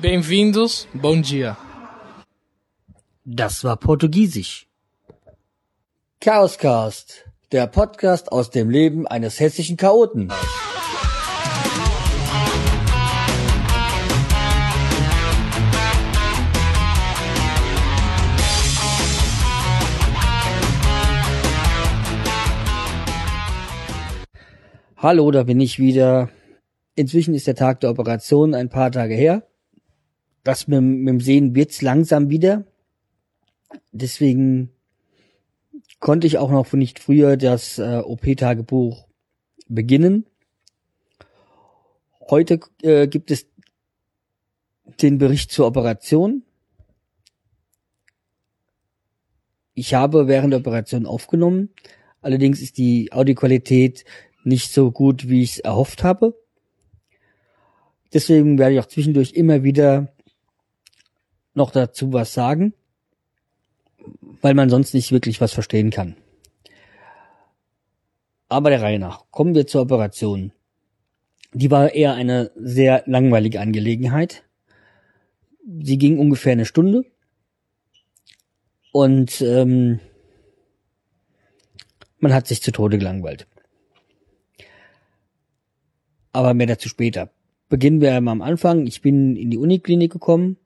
Bem-vindos, bom dia. Das war Portugiesisch. Chaoscast, der Podcast aus dem Leben eines hessischen Chaoten. Hallo, da bin ich wieder. Inzwischen ist der Tag der Operation ein paar Tage her. Das mit, mit dem Sehen wird's langsam wieder. Deswegen konnte ich auch noch nicht früher das äh, OP-Tagebuch beginnen. Heute äh, gibt es den Bericht zur Operation. Ich habe während der Operation aufgenommen. Allerdings ist die Audioqualität nicht so gut, wie ich es erhofft habe. Deswegen werde ich auch zwischendurch immer wieder noch dazu was sagen, weil man sonst nicht wirklich was verstehen kann. Aber der Reihe nach. Kommen wir zur Operation. Die war eher eine sehr langweilige Angelegenheit. Sie ging ungefähr eine Stunde. Und ähm, man hat sich zu Tode gelangweilt. Aber mehr dazu später. Beginnen wir einmal am Anfang. Ich bin in die Uniklinik gekommen,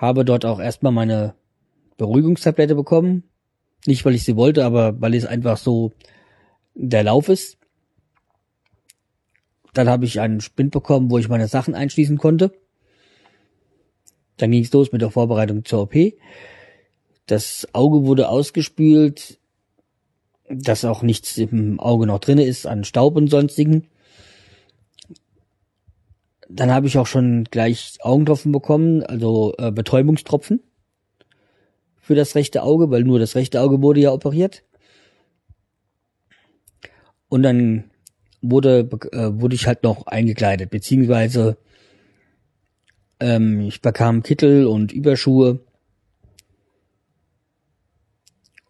habe dort auch erstmal meine Beruhigungstablette bekommen. Nicht, weil ich sie wollte, aber weil es einfach so der Lauf ist. Dann habe ich einen Spind bekommen, wo ich meine Sachen einschließen konnte. Dann ging es los mit der Vorbereitung zur OP. Das Auge wurde ausgespült, dass auch nichts im Auge noch drinne ist an Staub und sonstigen. Dann habe ich auch schon gleich Augentropfen bekommen, also äh, Betäubungstropfen für das rechte Auge, weil nur das rechte Auge wurde ja operiert. Und dann wurde äh, wurde ich halt noch eingekleidet, beziehungsweise ähm, ich bekam Kittel und Überschuhe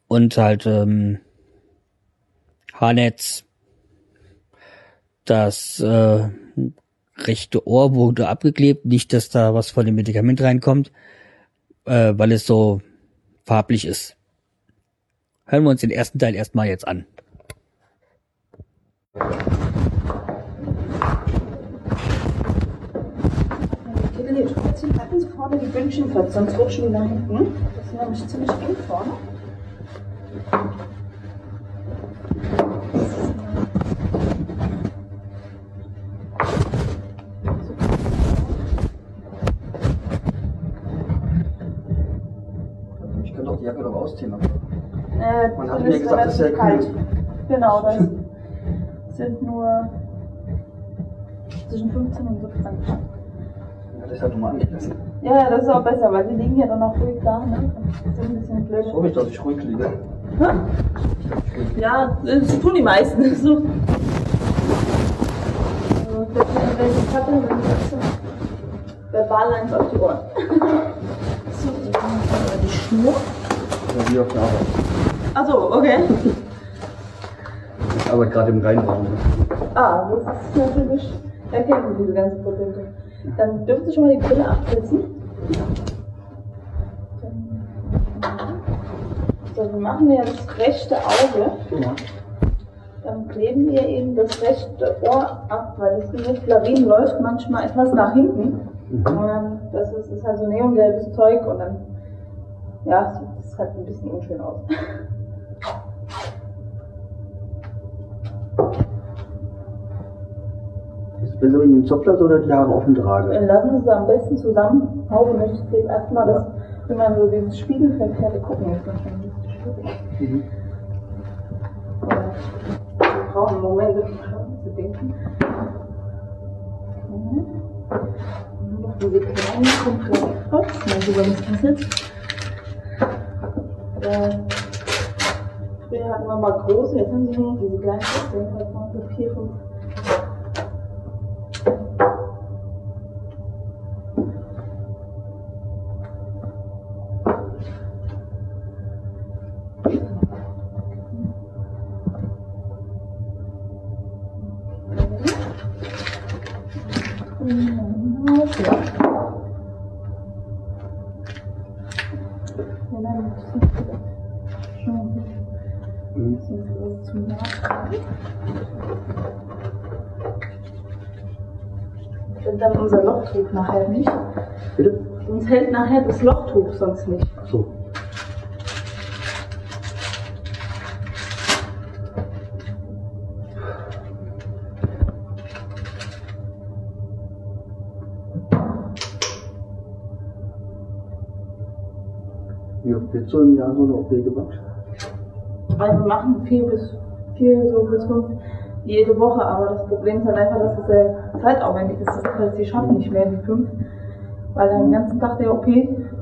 und halt ähm, Haarnetz. Das äh, rechte Ohr wurde abgeklebt, nicht, dass da was von dem Medikament reinkommt, äh, weil es so farblich ist. Hören wir uns den ersten Teil erstmal jetzt an. Halten Sie vorne die Bündchen sonst rutschen die nach hinten. Das ist nämlich ziemlich eng vorne. Mir ist gesagt, das ist sehr kalt. kühl. Genau, das sind nur zwischen 15 und 17 Grad. Ja, das hat du mal angelassen. Ja, ja, das ist auch besser, weil die liegen ja dann auch ruhig da, ne? Das ist ein bisschen blöd. Ich mich, dass ich ruhig liege. Ja, das tun die meisten. So. Also, wenn ich dann ist es verbal eins auf die Ohren. so, wir die Schnur. Ja, wie auf der Arbeit. Achso, okay. Ich arbeite gerade im Rheinraum. Ah, das ist natürlich, da kennen Sie diese ganzen Produkte. Dann dürfen Sie schon mal die Brille absetzen. So, wir machen ja das rechte Auge. Ja. Dann kleben wir eben das rechte Ohr ab, weil das Lawin läuft manchmal etwas nach hinten. Und dann, das ist, ist halt so neongelbes Zeug und dann, ja, sieht es halt ein bisschen unschön aus. Ist es besser, wenn ich einen Zopf lasse oder die Haare offen trage? Dann lassen Sie es am besten zusammen. Haube möchte ich jetzt erstmal, dass, wenn man so dieses spiegelverkehrte gucken ist, manchmal ein bisschen schwierig. Mhm. Wir brauchen einen Moment, um zu denken. Mhm. Und noch diese kleinen Komplette. Mal über das Kassett. Früher hatten wir mal große, jetzt haben sie nur diese kleinen Köpfe. Jetzt haben wir vier, fünf. Ein bisschen zu nah. Und dann unser Lochtuch nachher nicht. Bitte? Uns hält nachher das Lochtuch sonst nicht. Ach so. Wie oft wird so im Jahr so eine OP gemacht? Also wir machen vier bis vier, so bis fünf jede Woche, aber das Problem ist halt einfach, dass es sehr zeitaufwendig ist. Das heißt, sie schaffen nicht mehr die fünf, weil dann den ganzen Tag der OP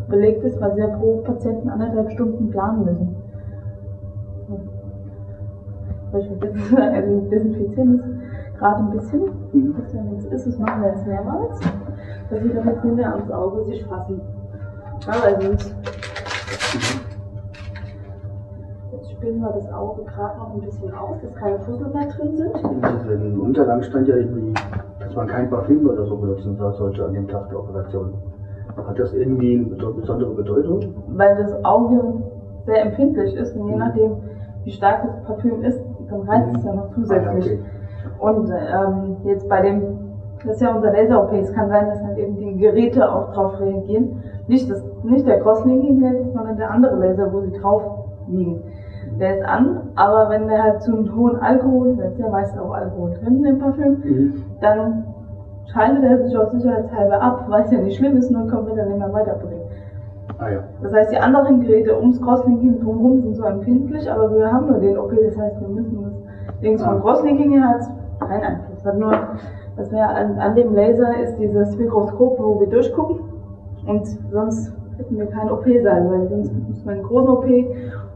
belegt ist, weil sie ja pro Patienten anderthalb Stunden planen müssen. Also desinfizieren ist gerade ein bisschen, was ja nichts ist, das machen wir jetzt mehrmals, dass sie dann jetzt hinter ans Auge sich fassen. Ja, weil spielen wir das Auge gerade noch ein bisschen aus, dass keine Fussel mehr drin sind. In den Unterlagen stand ja irgendwie, dass man kein Parfüm oder so benutzen sollte an dem Tag der Operation. Hat das irgendwie eine besondere Bedeutung? Weil das Auge sehr empfindlich ist und je nachdem, wie stark das Parfüm ist, dann reizt es ja noch zusätzlich. Ah, okay. Und ähm, jetzt bei dem, das ist ja unser Laser-OP, es kann sein, dass halt eben die Geräte auch drauf reagieren. Nicht, das, nicht der Crosslinking-Laser, sondern der andere Laser, wo sie drauf liegen. Der ist an, aber wenn der halt zu einem hohen Alkohol, da ist ja meist auch Alkohol drin im Parfüm, Mhm. dann schaltet er sich aus sicherheitshalber ab, weil es ja nicht schlimm ist, nur wir dann nicht mehr weiterbringen. Ah ja. Das heißt, die anderen Geräte ums Crosslinking drumherum sind so empfindlich, aber wir haben nur den OP, das heißt, wir müssen das Dings vom Crosslinking her hat keinen Einfluss. Hat nur, dass wir an, an dem Laser ist dieses Mikroskop, wo wir durchgucken und sonst hätten wir keinen OP-Saal, weil sonst müssen wir einen großen OP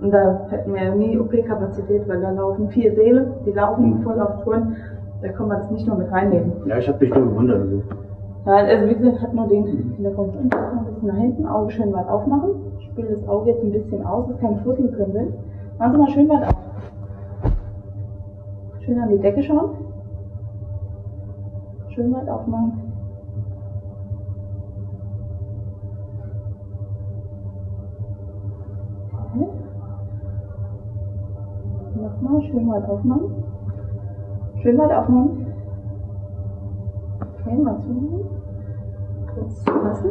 und da hätten wir nie OP-Kapazität, weil da laufen vier Säle, die laufen voll auf Touren, da kann man das nicht nur mit reinnehmen. Ja, ich habe mich nur gewundert. Also. Ja, also wie gesagt, hat nur den Hintergrund. Und ein bisschen nach hinten, Auge schön weit aufmachen. Ich spiele das Auge jetzt ein bisschen aus, dass keine Fussel drin sind. Machen Sie mal schön weit auf. Schön an die Decke schauen. Schön weit aufmachen. Nochmal aufmachen. Schön weit aufmachen. Okay, mal zumachen. Kurz zulassen.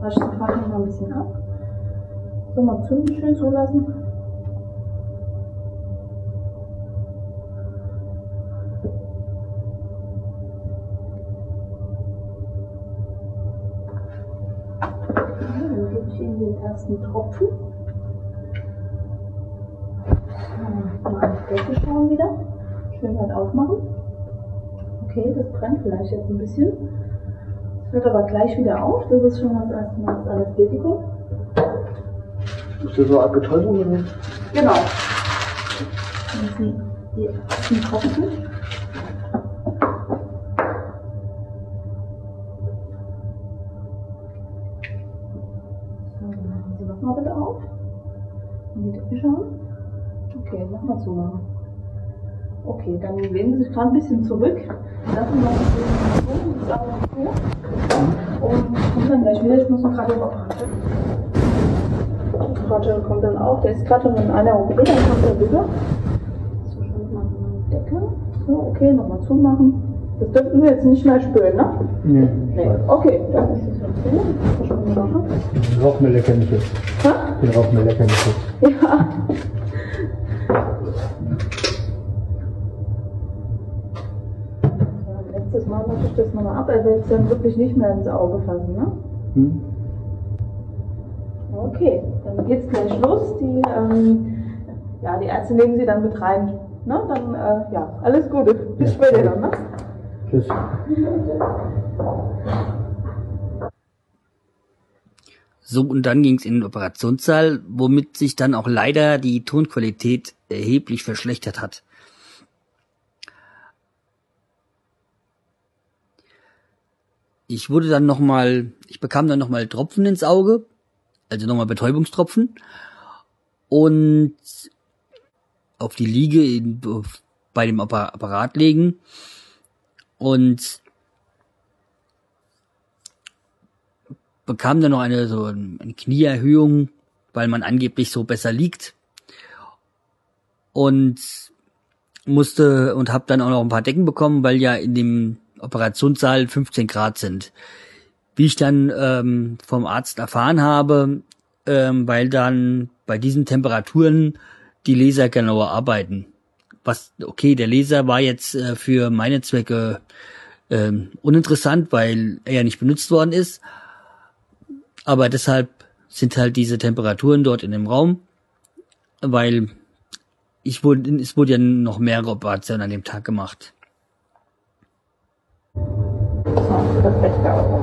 Wasch die Farbe mal ein bisschen ab. So, mal zu, schön zulassen. Dann ersten Tropfen. So, mal Decke schauen wieder. Schön weit aufmachen. Okay, das brennt vielleicht jetzt ein bisschen. Es hört aber gleich wieder auf. Das ist schon das erste Mal das Anästhetikum. Ist das so eine Betäubung? Genau. Das sind die ersten Tropfen. Okay, nochmal zumachen. Okay, dann lehnen Sie sich gerade ein bisschen zurück. Lassen das so, das Auge hoch. Und kommen dann gleich wieder. Ich muss noch gerade den Operateur. Operateur kommt dann auch. Der ist gerade schon in einer OP, dann kommt er rüber. So, wir mal die Decke. So, okay, nochmal zumachen. Das dürften wir jetzt nicht mehr spüren, ne? Nee. Nee. Okay, dann ist es okay. Verschwunden Sache. Den Rauchmelder kenne ich jetzt. Ha? Den Rauchmelder kenne ich jetzt. Ja. Letztes Mal mache ich das nochmal ab, er will es dann wirklich nicht mehr ins Auge fassen, ne? Hm? Okay, dann geht's gleich los. Die, ähm, ja, die Ärzte nehmen sie dann mit rein. Ne? Dann, äh, ja, alles Gute. Bis Ja, später dann, ne? Tschüss. So, und dann ging's in den Operationssaal, womit sich dann auch leider die Tonqualität erheblich verschlechtert hat. Ich wurde dann nochmal, ich bekam dann nochmal Tropfen ins Auge, also nochmal Betäubungstropfen. Und auf die Liege in, bei dem Apparat legen. Und bekam dann noch eine so eine Knieerhöhung, weil man angeblich so besser liegt. Und musste und habe dann auch noch ein paar Decken bekommen, weil ja in dem Operationssaal 15 Grad sind. Wie ich dann ähm, vom Arzt erfahren habe, ähm, weil dann bei diesen Temperaturen die Laser genauer arbeiten. Was okay, der Laser war jetzt äh, für meine Zwecke ähm, uninteressant, weil er ja nicht benutzt worden ist. Aber deshalb sind halt diese Temperaturen dort in dem Raum, weil ich wurde, es wurde ja noch mehrere Operationen an dem Tag gemacht. Oh, perfect.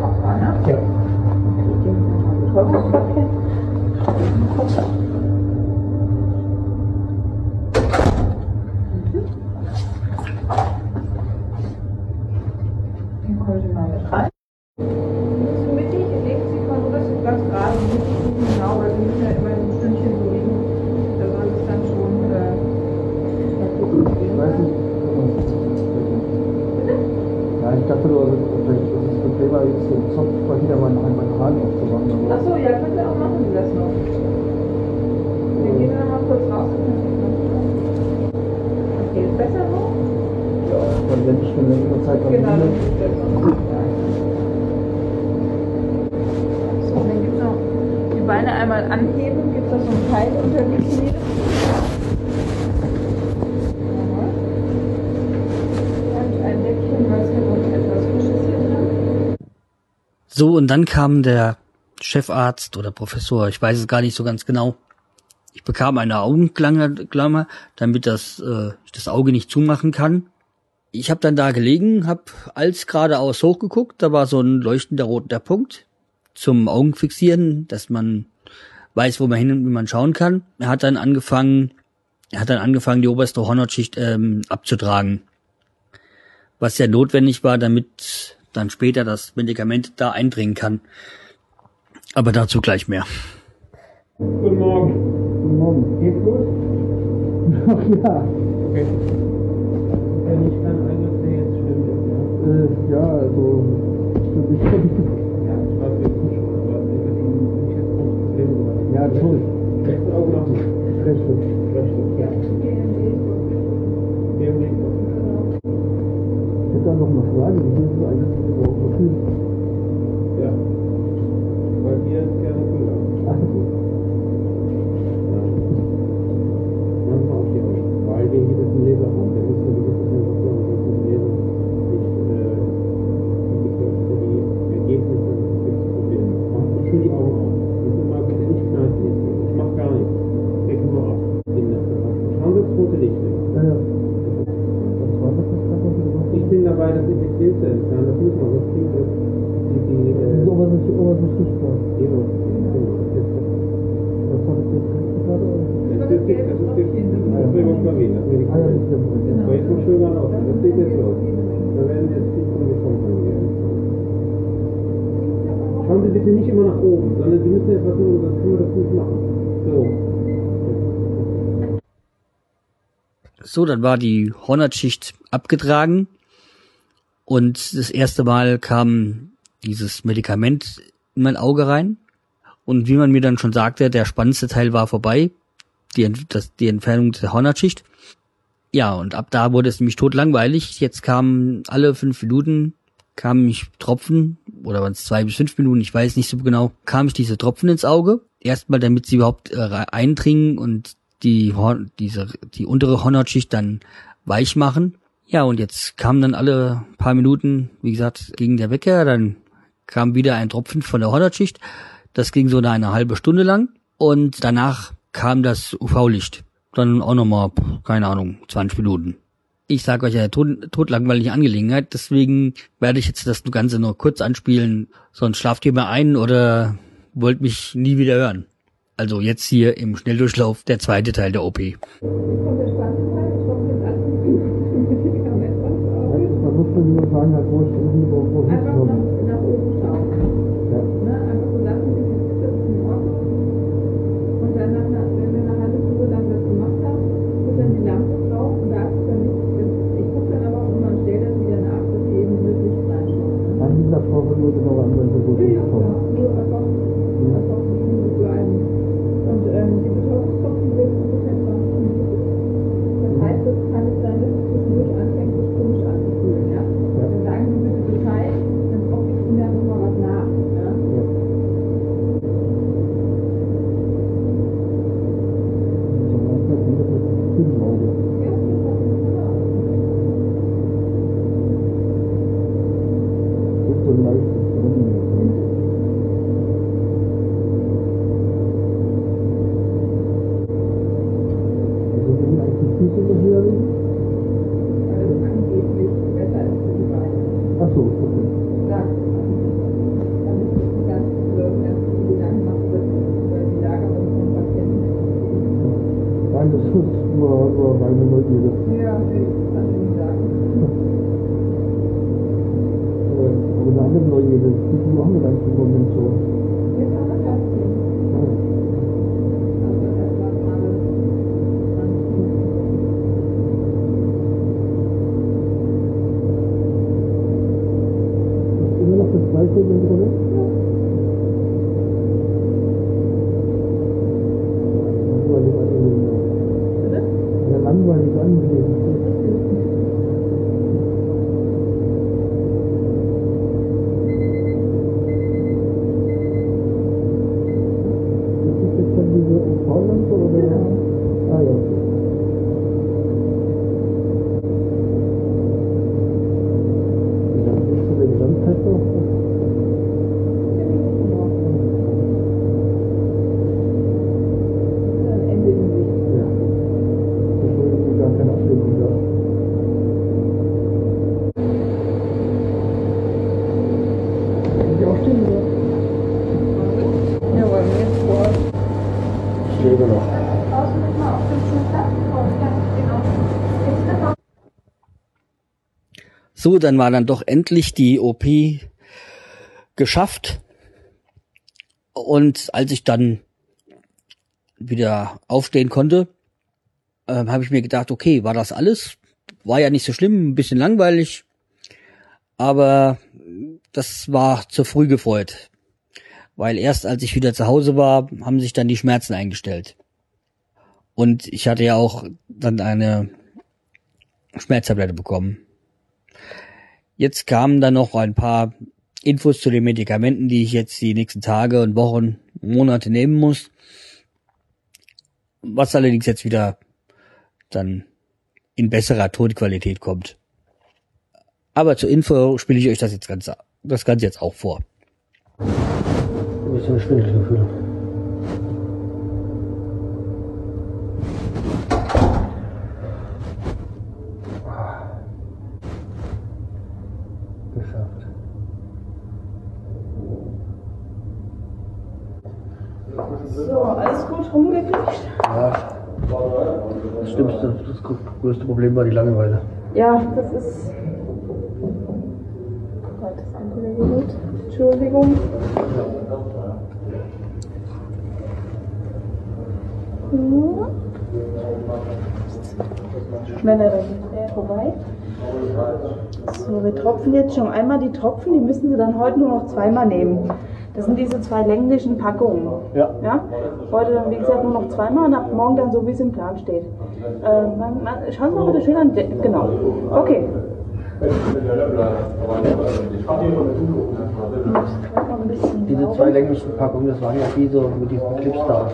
So, und dann kam der Chefarzt oder Professor, ich weiß es gar nicht so ganz genau. Ich bekam eine Augenklammer, damit das, äh, ich das Auge nicht zumachen kann. Ich habe dann da gelegen, habe als geradeaus hochgeguckt, da war so ein leuchtender roter Punkt zum Augenfixieren, dass man weiß, wo man hin und wie man schauen kann. Er hat dann angefangen, er hat dann angefangen, die oberste Hornhautschicht ähm, abzutragen. Was ja notwendig war, damit dann später das Medikament da eindringen kann. Aber dazu gleich mehr. Guten Morgen. Guten Morgen. Geht's gut? Ach ja. Okay. Wenn ich kann eigentlich jetzt stimmt es, Äh, ja, also. Für mich ja. Ja, ich weiß jetzt nicht schon, aber ich habe schon nicht jetzt große Probleme gemacht. Ja, schon. Rechte Auge noch nicht. Rechte. Rechte. Ja, Hier im Weg. Ich hätte da noch eine Frage. Schön mal laufen. Das geht jetzt los. Da werden jetzt die von mir. Schauen Sie bitte nicht immer nach oben, sondern Sie müssen etwas tun, sonst können wir das nicht machen. So. So, dann war die Hornhaut-Schicht abgetragen und das erste Mal kam dieses Medikament in mein Auge rein. Und wie man mir dann schon sagte, der spannendste Teil war vorbei, die, das, die Entfernung der Hornhautschicht. Ja, und ab da wurde es nämlich totlangweilig. Jetzt kamen alle fünf Minuten, kamen mich Tropfen, oder waren es zwei bis fünf Minuten, ich weiß nicht so genau, kam ich diese Tropfen ins Auge. Erstmal, damit sie überhaupt äh, eindringen und die, Horn, diese, die untere Hornhautschicht dann weich machen. Ja, und jetzt kamen dann alle paar Minuten, wie gesagt, ging der Wecker, dann kam wieder ein Tropfen von der Hornhautschicht. Das ging so eine halbe Stunde lang. Und danach kam das UV-Licht. Dann auch nochmal, keine Ahnung, 20 Minuten. Ich sage euch ja, tot, totlangweilige Angelegenheit, deswegen werde ich jetzt das Ganze nur kurz anspielen, sonst schlaft ihr mal ein oder wollt mich nie wieder hören. Also jetzt hier im Schnelldurchlauf der zweite Teil der OP. kommen. Das ist nur, nur meine Neugierde. Ja, aber eine andere Neugierde, viel haben wir dann im Moment so? Denn So, dann war dann doch endlich die OP geschafft. Und als ich dann wieder aufstehen konnte, ähm, habe ich mir gedacht, okay, war das alles? War ja nicht so schlimm, ein bisschen langweilig, aber das war zu früh gefreut. Weil erst als ich wieder zu Hause war, haben sich dann die Schmerzen eingestellt. Und ich hatte ja auch dann eine Schmerztablette bekommen. Jetzt kamen dann noch ein paar Infos zu den Medikamenten, die ich jetzt die nächsten Tage und Wochen, Monate nehmen muss. Was allerdings jetzt wieder dann in besserer Tonqualität kommt. Aber zur Info spiele ich euch das jetzt ganz, das Ganze jetzt auch vor. Ein bisschen. Geschafft. So, gut rumgekriegt? Ja. Das Schlimmste, das größte Problem war die Langeweile. Ja, das ist. Gott, das andere Gerät. Entschuldigung. Schneller, der vorbei. So, wir tropfen jetzt schon einmal die Tropfen, die müssen Sie dann heute nur noch zweimal nehmen. Das sind diese zwei länglichen Packungen. Ja. Ja? Heute dann, wie gesagt, nur noch zweimal und ab morgen dann so, wie es im Plan steht. Äh, man, man, schauen Sie mal bitte schön an. De- Genau. Okay. Diese zwei länglichen Packungen, das waren ja die so mit diesen Clips da.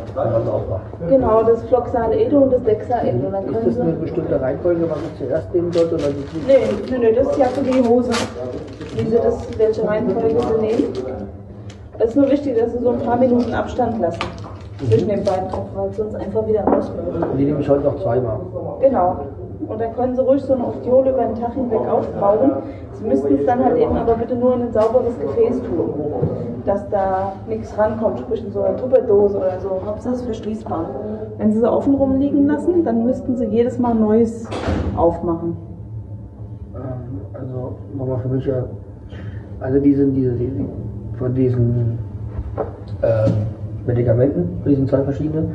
Genau, das Floxale Edo und das Dexael. Und dann Ist können das eine bestimmte Reihenfolge, was ich zuerst nehmen sollte? Oder die Nee, nee, nee, das ist ja für die Hose. Wie Sie das, welche Reihenfolge Sie nehmen. Es ist nur wichtig, dass Sie so ein paar Minuten Abstand lassen. Zwischen den beiden Tropfen, weil sonst einfach wieder rausläuft. die nehme ich heute noch zweimal. Genau. Und dann können Sie ruhig so eine Ostiole über den Tag hinweg aufbrauchen. Sie müssten es dann halt eben aber bitte nur in ein sauberes Gefäß tun. Dass da nichts rankommt, sprich in so einer Tupperdose oder so. Hauptsache es ist verschließbar. Wenn Sie sie offen rumliegen lassen, dann müssten Sie jedes Mal Neues aufmachen. Ähm, Also nochmal für mich ja, also die sind diese, die, von diesen ähm, Medikamenten, von diesen zwei verschiedenen,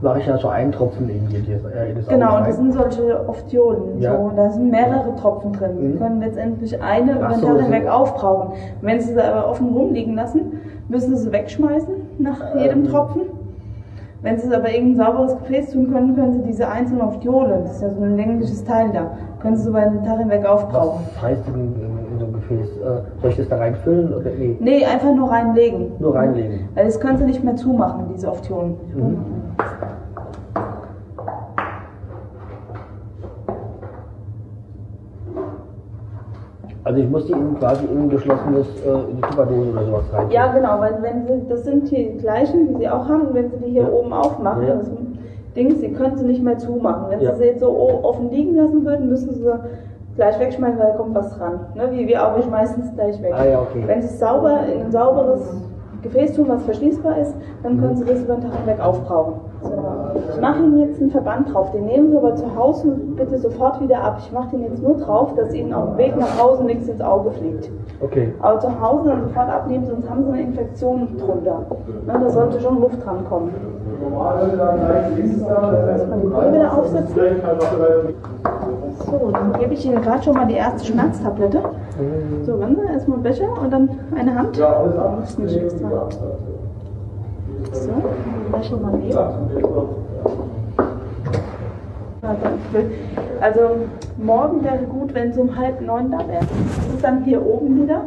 mache ich ja so einen Tropfen in, die, äh, Genau, und das sind solche Ophthiolen. Ja. So, da sind mehrere Tropfen drin. Sie Mhm. können letztendlich eine über den so, Tag so. hinweg aufbrauchen. Wenn Sie sie aber offen rumliegen lassen, müssen Sie sie wegschmeißen nach jedem Ähm. Tropfen. Wenn Sie es aber irgendein sauberes Gefäß tun können, können Sie diese einzelnen Ophthiolen, das ist ja so ein längliches Teil da, können Sie so über den Tag hinweg aufbrauchen. Was heißt in, Gefäß? Äh, soll ich das da reinfüllen oder nee? Nee, einfach nur reinlegen. Nur reinlegen. Weil das können Sie nicht mehr zumachen, diese Ophthiolen. Mhm. Also ich muss die in quasi in ein geschlossenes, äh, in die Tupperdose oder sowas rein. Ja, genau, weil wenn Sie, das sind die gleichen, die Sie auch haben, und wenn Sie die hier Ja. oben aufmachen, Ja. das Ding, Sie können sie nicht mehr zumachen. Wenn Ja. Sie sie jetzt so offen liegen lassen würden, müssen Sie gleich wegschmeißen, weil da kommt was dran. Ne? Wie wir auch, wir schmeißen es gleich weg. Ah ja, okay. Wenn Sie es sauber in ein sauberes Gefäß tun, was verschließbar ist, dann können Sie das über den Tag hinweg aufbrauchen. So. Ich mache Ihnen jetzt einen Verband drauf. Den nehmen Sie aber zu Hause bitte sofort wieder ab. Ich mache den jetzt nur drauf, dass Ihnen auf dem Weg nach Hause nichts ins Auge fliegt. Okay. Aber zu Hause dann sofort abnehmen, sonst haben sie eine Infektion drunter. Ne, da sollte schon Luft dran kommen. Erstmal die Brille wieder aufsetzen. So, dann gebe ich Ihnen gerade schon mal die erste Schmerztablette. So, warte, erstmal ein Becher und dann eine Hand. Das ist nicht extra. So, den Becher mal nehmen. Also morgen wäre gut, wenn es um halb neun da wäre. Das ist dann hier oben wieder.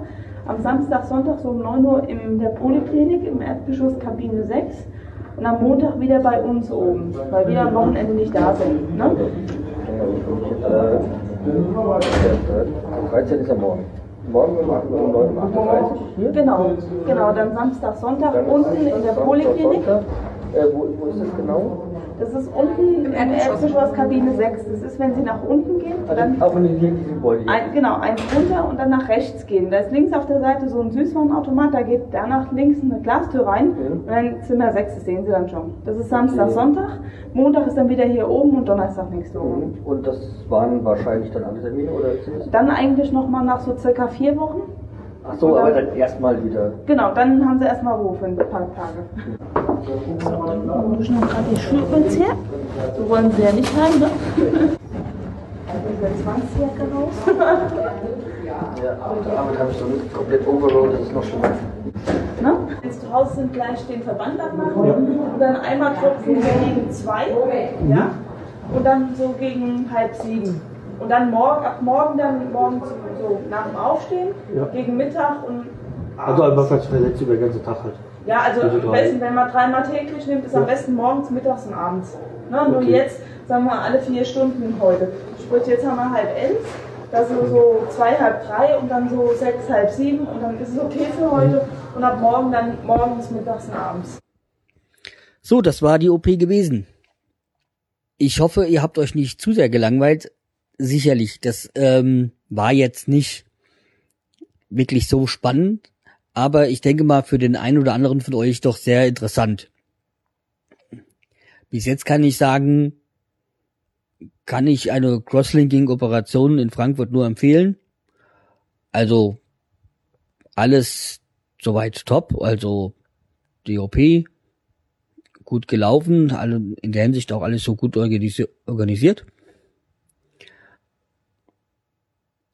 Am Samstag, Sonntag so um 9 Uhr in der Poliklinik im Erdgeschoss Kabine 6. Und am Montag wieder bei uns oben, weil wir am Wochenende nicht da sind. Ne? Am 13 ist ja morgen. Morgen um 8 Uhr, um 9 Uhr, 38 hier. Genau, genau. Dann Samstag, Sonntag Dann unten in der Poliklinik. Äh, wo, wo ist das genau? Das ist unten im Erdgeschoss Kabine 6. Das ist, wenn Sie nach unten gehen, dann Also auch in diesem Gebäude. Ein, genau, eins runter und dann nach rechts gehen. Da ist links auf der Seite so ein Süßwarenautomat, da geht danach links eine Glastür rein Mhm. und dann Zimmer 6, das sehen Sie dann schon. Das ist Samstag, Sonntag, Montag ist dann wieder hier oben und Donnerstag nächste Woche. Mhm. Und das waren wahrscheinlich dann alle Termine oder? Dann eigentlich nochmal nach so circa vier Wochen. Ach so, aber dann erstmal wieder. Genau, dann haben Sie erstmal Ruhe für ein paar Tage. So, dann mischen wir gerade die Schuhe jetzt her. So wollen Sie ja nicht haben, ne? Diese Zwangsjacke raus. Ja, damit habe ich so nicht komplett overload, das ist noch schlimmer. Ne? Wenn Sie zu Hause sind, gleich den Verband abmachen und dann einmal tropfen gegen zwei, ja? Und dann so gegen halb sieben. Und dann morgen, ab morgen dann morgens so nach dem Aufstehen, Ja. gegen Mittag und Also einfach als verletzt über den ganzen Tag halt. ja, also Also am besten, wenn man dreimal täglich nimmt, ist am Ja. besten morgens, mittags und abends. Ne? Nur Okay. jetzt, sagen wir alle vier Stunden heute. Sprich, jetzt haben wir halb elf, da so, so zwei, halb drei und dann so sechs, halb sieben und dann ist es okay für heute. Und ab morgen dann morgens, mittags und abends. So, das war die OP gewesen. Ich hoffe, ihr habt euch nicht zu sehr gelangweilt. Sicherlich, das ähm, war jetzt nicht wirklich so spannend, aber ich denke mal für den einen oder anderen von euch doch sehr interessant. Bis jetzt kann ich sagen, kann ich eine Crosslinking-Operation in Frankfurt nur empfehlen. Also alles soweit top, also die OP gut gelaufen, in der Hinsicht auch alles so gut organisi organisiert.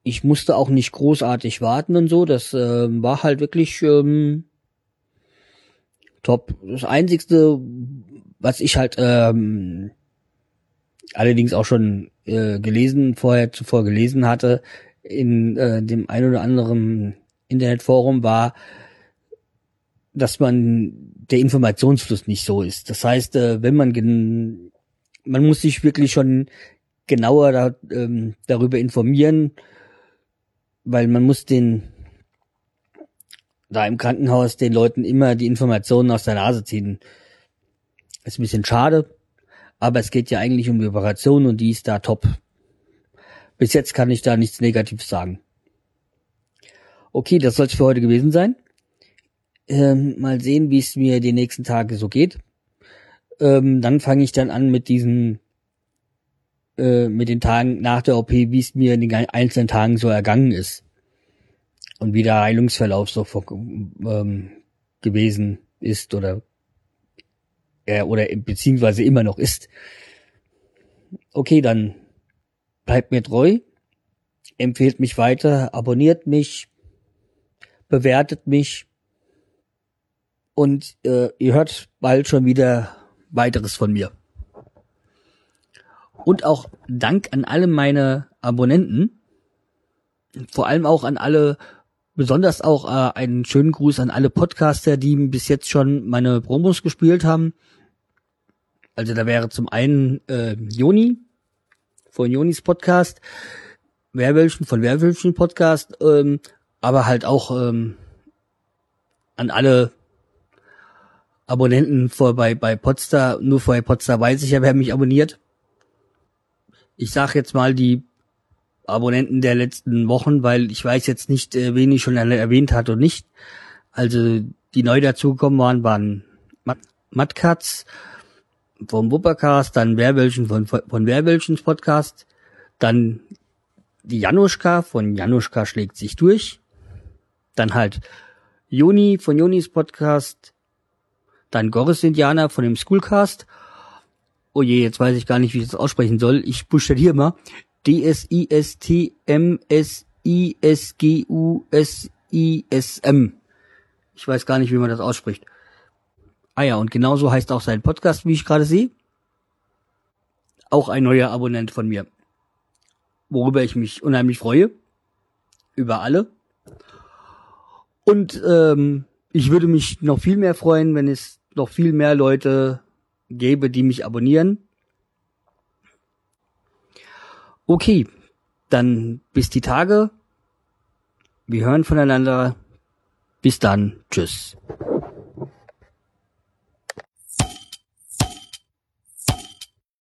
Ich musste auch nicht großartig warten und so, das ähm, war halt wirklich ähm, top. Das Einzigste, was ich halt ähm, allerdings auch schon äh, gelesen, vorher zuvor gelesen hatte, in äh, dem ein oder anderen Internetforum war, dass man der Informationsfluss nicht so ist. Das heißt, äh, wenn man man muss sich wirklich schon genauer da, ähm, darüber informieren, weil man muss den da im Krankenhaus den Leuten immer die Informationen aus der Nase ziehen. Ist ein bisschen schade, aber es geht ja eigentlich um die Operation und die ist da top. Bis jetzt kann ich da nichts Negatives sagen. Okay, das soll es für heute gewesen sein. Ähm, mal sehen, wie es mir die nächsten Tage so geht. Ähm, dann fange ich dann an mit diesen, äh, mit den Tagen nach der OP, wie es mir in den einzelnen Tagen so ergangen ist. Und wie der Heilungsverlauf so ähm, gewesen ist oder äh, oder beziehungsweise immer noch ist. Okay, dann bleibt mir treu, empfehlt mich weiter, abonniert mich, bewertet mich und äh, ihr hört bald schon wieder weiteres von mir. Und auch Dank an alle meine Abonnenten, vor allem auch an alle, besonders auch äh, einen schönen Gruß an alle Podcaster, die bis jetzt schon meine Promos gespielt haben. Also da wäre zum einen äh, Joni von Jonis Podcast, Werwölfen von Werwölfen Podcast, ähm, aber halt auch ähm, an alle Abonnenten vor bei bei Podstar, nur vor Podstar weiß ich ja, wer mich abonniert. Ich sag jetzt mal die Abonnenten der letzten Wochen, weil ich weiß jetzt nicht, äh, wen ich schon erwähnt hat und nicht. Also die neu dazugekommen waren, waren Matt Katz vom Wuppercast, dann Werwölchen von, von Werwölchens Podcast, dann die Januschka von Januschka schlägt sich durch, dann halt Juni von Jonis Podcast, dann Goris Indianer von dem Schoolcast. Oh je, jetzt weiß ich gar nicht, wie ich das aussprechen soll. Ich buchstabiere mal. D-S-I-S-T-M-S-I-S-G-U-S-I-S-M. Ich weiß gar nicht, wie man das ausspricht. Ah ja, und genauso heißt auch sein Podcast, wie ich gerade sehe. Auch ein neuer Abonnent von mir. Worüber ich mich unheimlich freue. Über alle. Und ähm, ich würde mich noch viel mehr freuen, wenn es noch viel mehr Leute gäbe, die mich abonnieren. Okay, dann bis die Tage. Wir hören voneinander. Bis dann. Tschüss.